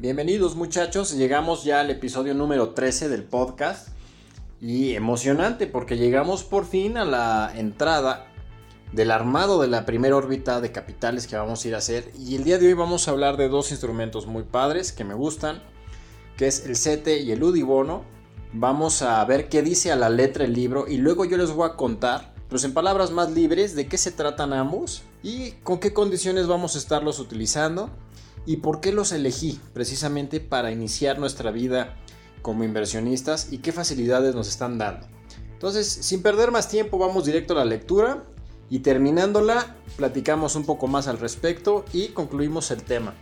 Bienvenidos muchachos, llegamos ya al episodio número 13 del podcast. Y emocionante porque llegamos por fin a la entrada del armado de la primera órbita de capitales que vamos a ir a hacer. Y el día de hoy vamos a hablar de dos instrumentos muy padres que me gustan, que es el CETE y el UDIBONO. Vamos a ver qué dice a la letra el libro y luego yo les voy a contar, pues en palabras más libres, de qué se tratan ambos y con qué condiciones vamos a estarlos utilizando ¿Y por qué los elegí? Precisamente para iniciar nuestra vida como inversionistas y qué facilidades nos están dando. Entonces, sin perder más tiempo, vamos directo a la lectura y terminándola, platicamos un poco más al respecto y concluimos el tema.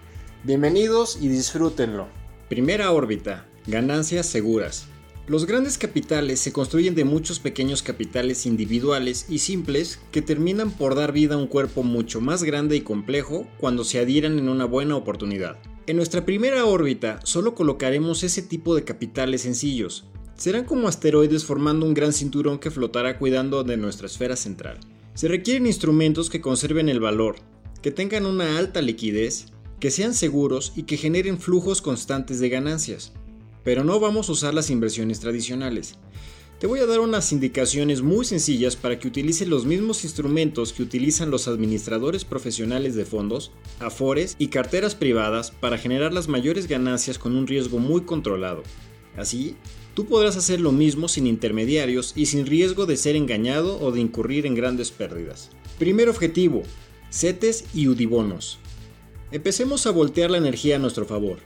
Bienvenidos y disfrútenlo. Primera órbita, ganancias seguras. Los grandes capitales se construyen de muchos pequeños capitales individuales y simples que terminan por dar vida a un cuerpo mucho más grande y complejo cuando se adhieran en una buena oportunidad. En nuestra primera órbita solo colocaremos ese tipo de capitales sencillos. Serán como asteroides formando un gran cinturón que flotará cuidando de nuestra esfera central. Se requieren instrumentos que conserven el valor, que tengan una alta liquidez, que sean seguros y que generen flujos constantes de ganancias pero no vamos a usar las inversiones tradicionales. Te voy a dar unas indicaciones muy sencillas para que utilices los mismos instrumentos que utilizan los administradores profesionales de fondos, afores y carteras privadas para generar las mayores ganancias con un riesgo muy controlado. Así, tú podrás hacer lo mismo sin intermediarios y sin riesgo de ser engañado o de incurrir en grandes pérdidas. Primer objetivo, CETES y UDIBONOS. Empecemos a voltear la energía a nuestro favor.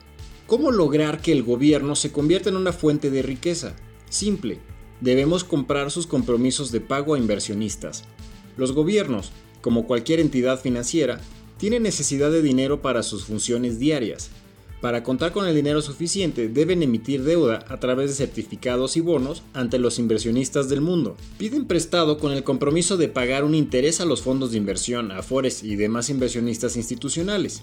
¿Cómo lograr que el gobierno se convierta en una fuente de riqueza? Simple, debemos comprar sus compromisos de pago a inversionistas. Los gobiernos, como cualquier entidad financiera, tienen necesidad de dinero para sus funciones diarias. Para contar con el dinero suficiente deben emitir deuda a través de certificados y bonos ante los inversionistas del mundo. Piden prestado con el compromiso de pagar un interés a los fondos de inversión, afores y demás inversionistas institucionales.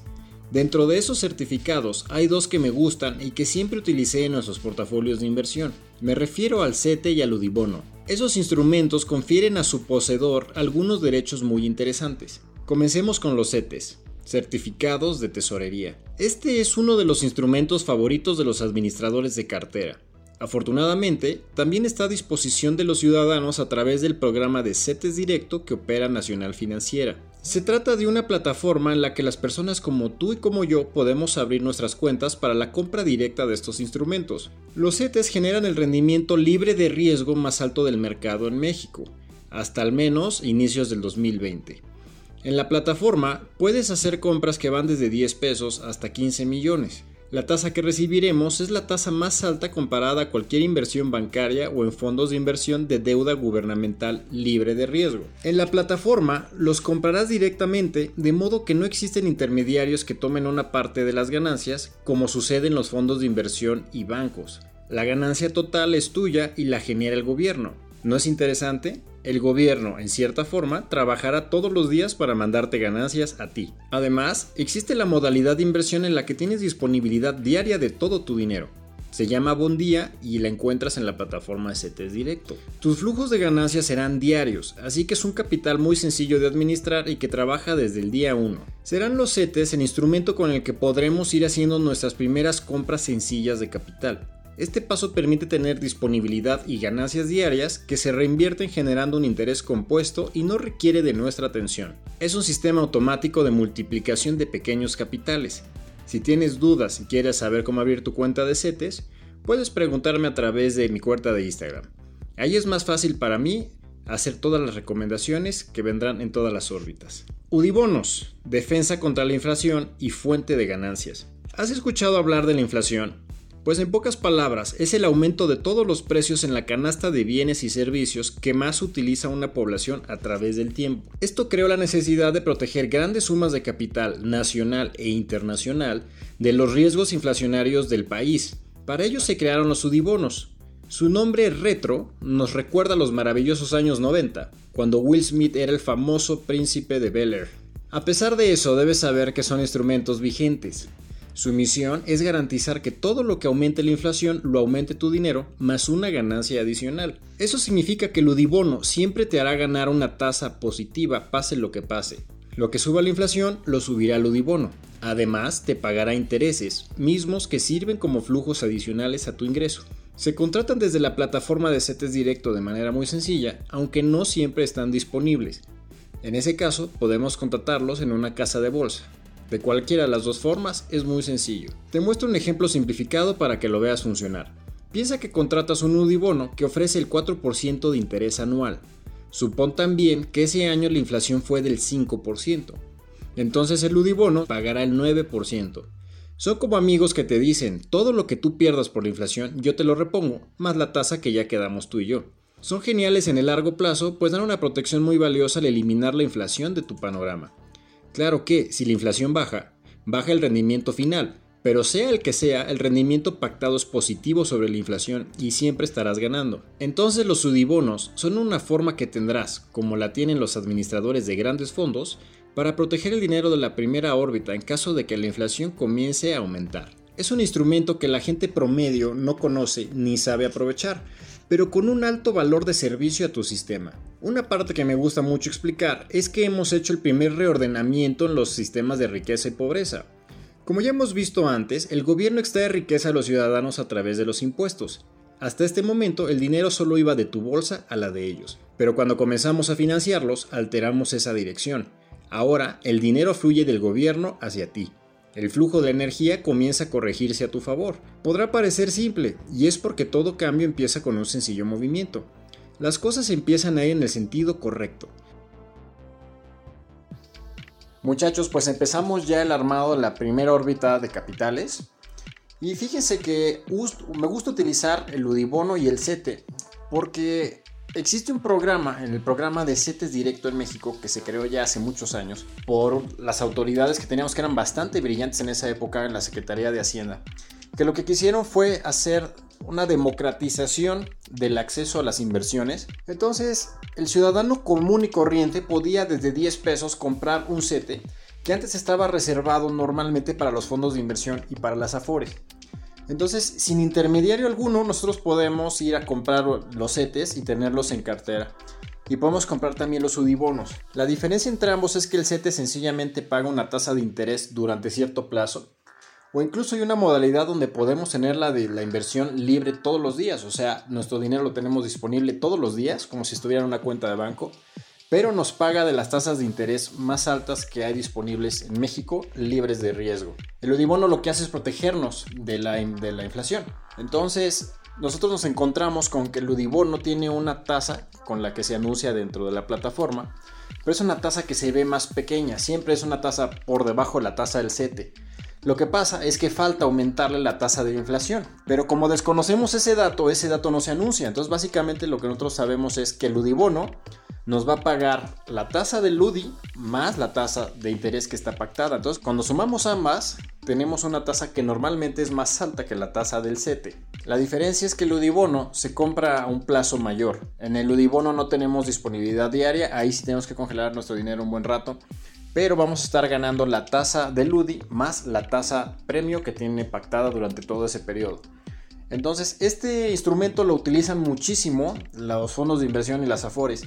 Dentro de esos certificados hay dos que me gustan y que siempre utilicé en nuestros portafolios de inversión. Me refiero al CETE y al UDIBONO. Esos instrumentos confieren a su poseedor algunos derechos muy interesantes. Comencemos con los CETES, certificados de tesorería. Este es uno de los instrumentos favoritos de los administradores de cartera. Afortunadamente, también está a disposición de los ciudadanos a través del programa de CETES Directo que opera Nacional Financiera. Se trata de una plataforma en la que las personas como tú y como yo podemos abrir nuestras cuentas para la compra directa de estos instrumentos. Los CETES generan el rendimiento libre de riesgo más alto del mercado en México, hasta al menos inicios del 2020. En la plataforma puedes hacer compras que van desde 10 pesos hasta 15 millones. La tasa que recibiremos es la tasa más alta comparada a cualquier inversión bancaria o en fondos de inversión de deuda gubernamental libre de riesgo. En la plataforma los comprarás directamente de modo que no existen intermediarios que tomen una parte de las ganancias como sucede en los fondos de inversión y bancos. La ganancia total es tuya y la genera el gobierno. ¿No es interesante? El gobierno, en cierta forma, trabajará todos los días para mandarte ganancias a ti. Además, existe la modalidad de inversión en la que tienes disponibilidad diaria de todo tu dinero. Se llama Bondía y la encuentras en la plataforma CETES Directo. Tus flujos de ganancias serán diarios, así que es un capital muy sencillo de administrar y que trabaja desde el día 1. Serán los CETES el instrumento con el que podremos ir haciendo nuestras primeras compras sencillas de capital. Este paso permite tener disponibilidad y ganancias diarias que se reinvierten generando un interés compuesto y no requiere de nuestra atención. Es un sistema automático de multiplicación de pequeños capitales. Si tienes dudas y quieres saber cómo abrir tu cuenta de CETES, puedes preguntarme a través de mi cuenta de Instagram. Ahí es más fácil para mí hacer todas las recomendaciones que vendrán en todas las órbitas. Udibonos, defensa contra la inflación y fuente de ganancias. ¿Has escuchado hablar de la inflación? Pues en pocas palabras, es el aumento de todos los precios en la canasta de bienes y servicios que más utiliza una población a través del tiempo. Esto creó la necesidad de proteger grandes sumas de capital nacional e internacional de los riesgos inflacionarios del país. Para ello se crearon los sudibonos. Su nombre retro nos recuerda a los maravillosos años 90, cuando Will Smith era el famoso príncipe de Bel Air. A pesar de eso, debes saber que son instrumentos vigentes. Su misión es garantizar que todo lo que aumente la inflación lo aumente tu dinero más una ganancia adicional. Eso significa que el Udibono siempre te hará ganar una tasa positiva pase lo que pase. Lo que suba la inflación lo subirá el Udibono. Además, te pagará intereses, mismos que sirven como flujos adicionales a tu ingreso. Se contratan desde la plataforma de CETES Directo de manera muy sencilla, aunque no siempre están disponibles. En ese caso, podemos contratarlos en una casa de bolsa. De cualquiera de las dos formas, es muy sencillo. Te muestro un ejemplo simplificado para que lo veas funcionar. Piensa que contratas un Udibono que ofrece el 4% de interés anual. Supón también que ese año la inflación fue del 5%. Entonces el Udibono pagará el 9%. Son como amigos que te dicen, todo lo que tú pierdas por la inflación yo te lo repongo, más la tasa que ya quedamos tú y yo. Son geniales en el largo plazo, pues dan una protección muy valiosa al eliminar la inflación de tu panorama. Claro que, si la inflación baja, baja el rendimiento final, pero sea el que sea, el rendimiento pactado es positivo sobre la inflación y siempre estarás ganando. Entonces los sudibonos son una forma que tendrás, como la tienen los administradores de grandes fondos, para proteger el dinero de la primera órbita en caso de que la inflación comience a aumentar. Es un instrumento que la gente promedio no conoce ni sabe aprovechar, pero con un alto valor de servicio a tu sistema. Una parte que me gusta mucho explicar es que hemos hecho el primer reordenamiento en los sistemas de riqueza y pobreza. Como ya hemos visto antes, el gobierno extrae riqueza a los ciudadanos a través de los impuestos. Hasta este momento el dinero solo iba de tu bolsa a la de ellos, pero cuando comenzamos a financiarlos alteramos esa dirección. Ahora el dinero fluye del gobierno hacia ti. El flujo de energía comienza a corregirse a tu favor. Podrá parecer simple, y es porque todo cambio empieza con un sencillo movimiento. Las cosas empiezan a ir en el sentido correcto. Muchachos, pues empezamos ya el armado de la primera órbita de capitales. Y fíjense que me gusta utilizar el Udibono y el CETE, porque existe un programa, en el programa de CETES Directo en México, que se creó ya hace muchos años por las autoridades que teníamos que eran bastante brillantes en esa época en la Secretaría de Hacienda, que lo que quisieron fue hacer una democratización del acceso a las inversiones. Entonces, el ciudadano común y corriente podía desde 10 pesos comprar un CETE que antes estaba reservado normalmente para los fondos de inversión y para las AFORES. Entonces, sin intermediario alguno, nosotros podemos ir a comprar los CETES y tenerlos en cartera. Y podemos comprar también los UDIBONOS. La diferencia entre ambos es que el CETE sencillamente paga una tasa de interés durante cierto plazo o incluso hay una modalidad donde podemos tener la de la inversión libre todos los días. O sea, nuestro dinero lo tenemos disponible todos los días, como si estuviera en una cuenta de banco. Pero nos paga de las tasas de interés más altas que hay disponibles en México, libres de riesgo. El Udibono lo que hace es protegernos de la, de la inflación. Entonces, nosotros nos encontramos con que el Udibono tiene una tasa con la que se anuncia dentro de la plataforma, pero es una tasa que se ve más pequeña, siempre es una tasa por debajo de la tasa del CETE. Lo que pasa es que falta aumentarle la tasa de inflación. Pero como desconocemos ese dato, ese dato no se anuncia. Entonces básicamente lo que nosotros sabemos es que el Udibono nos va a pagar la tasa del UDI más la tasa de interés que está pactada. Entonces cuando sumamos ambas, tenemos una tasa que normalmente es más alta que la tasa del CETE. La diferencia es que el Udibono se compra a un plazo mayor. En el Udibono no tenemos disponibilidad diaria, ahí sí tenemos que congelar nuestro dinero un buen rato pero vamos a estar ganando la tasa de Ludi más la tasa premio que tiene pactada durante todo ese periodo. Entonces, este instrumento lo utilizan muchísimo los fondos de inversión y las afores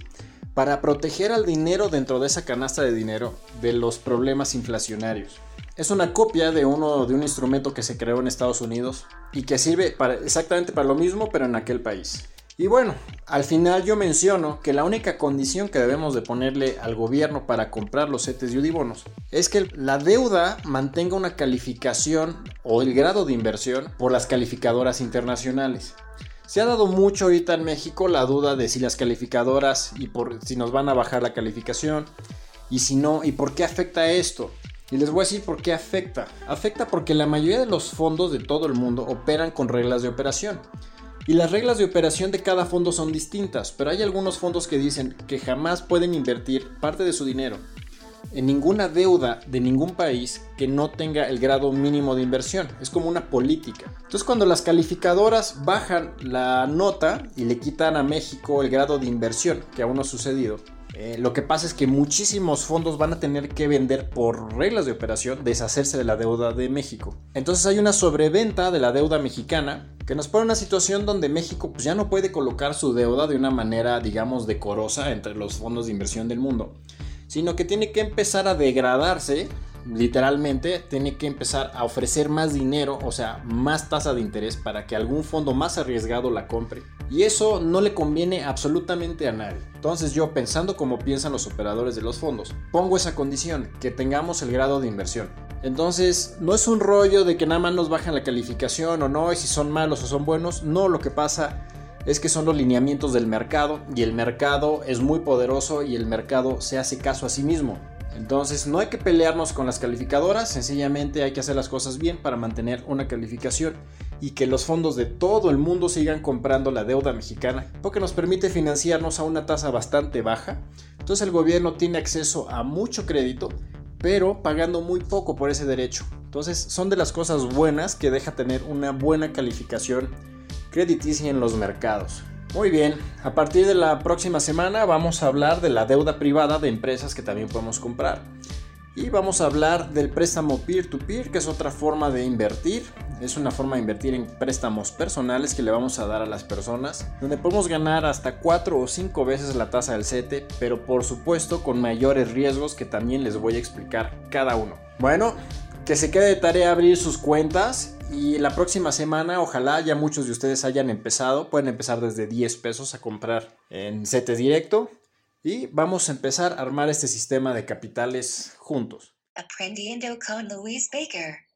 para proteger al dinero dentro de esa canasta de dinero de los problemas inflacionarios. Es una copia de uno de un instrumento que se creó en Estados Unidos y que sirve para, exactamente para lo mismo, pero en aquel país. Y bueno, al final yo menciono que la única condición que debemos de ponerle al gobierno para comprar los CETES y UDIBONOS es que la deuda mantenga una calificación o el grado de inversión por las calificadoras internacionales. Se ha dado mucho ahorita en México la duda de si las calificadoras y por si nos van a bajar la calificación y si no y por qué afecta esto. Y les voy a decir por qué afecta. Afecta porque la mayoría de los fondos de todo el mundo operan con reglas de operación. Y las reglas de operación de cada fondo son distintas, pero hay algunos fondos que dicen que jamás pueden invertir parte de su dinero en ninguna deuda de ningún país que no tenga el grado mínimo de inversión. Es como una política. Entonces cuando las calificadoras bajan la nota y le quitan a México el grado de inversión, que aún no ha sucedido, eh, lo que pasa es que muchísimos fondos van a tener que vender por reglas de operación, deshacerse de la deuda de México. Entonces hay una sobreventa de la deuda mexicana que nos pone una situación donde México pues, ya no puede colocar su deuda de una manera, digamos, decorosa entre los fondos de inversión del mundo, sino que tiene que empezar a degradarse literalmente tiene que empezar a ofrecer más dinero, o sea, más tasa de interés para que algún fondo más arriesgado la compre. Y eso no le conviene absolutamente a nadie. Entonces yo, pensando como piensan los operadores de los fondos, pongo esa condición, que tengamos el grado de inversión. Entonces, no es un rollo de que nada más nos bajan la calificación o no, y si son malos o son buenos. No, lo que pasa es que son los lineamientos del mercado y el mercado es muy poderoso y el mercado se hace caso a sí mismo. Entonces no hay que pelearnos con las calificadoras, sencillamente hay que hacer las cosas bien para mantener una calificación y que los fondos de todo el mundo sigan comprando la deuda mexicana, porque nos permite financiarnos a una tasa bastante baja. Entonces el gobierno tiene acceso a mucho crédito, pero pagando muy poco por ese derecho. Entonces son de las cosas buenas que deja tener una buena calificación crediticia en los mercados. Muy bien, a partir de la próxima semana vamos a hablar de la deuda privada de empresas que también podemos comprar. Y vamos a hablar del préstamo peer-to-peer, que es otra forma de invertir. Es una forma de invertir en préstamos personales que le vamos a dar a las personas, donde podemos ganar hasta 4 o 5 veces la tasa del CETE, pero por supuesto con mayores riesgos que también les voy a explicar cada uno. Bueno, que se quede de tarea abrir sus cuentas y la próxima semana ojalá ya muchos de ustedes hayan empezado, pueden empezar desde 10 pesos a comprar en CETE directo y vamos a empezar a armar este sistema de capitales juntos. Aprendiendo con Luis Baker.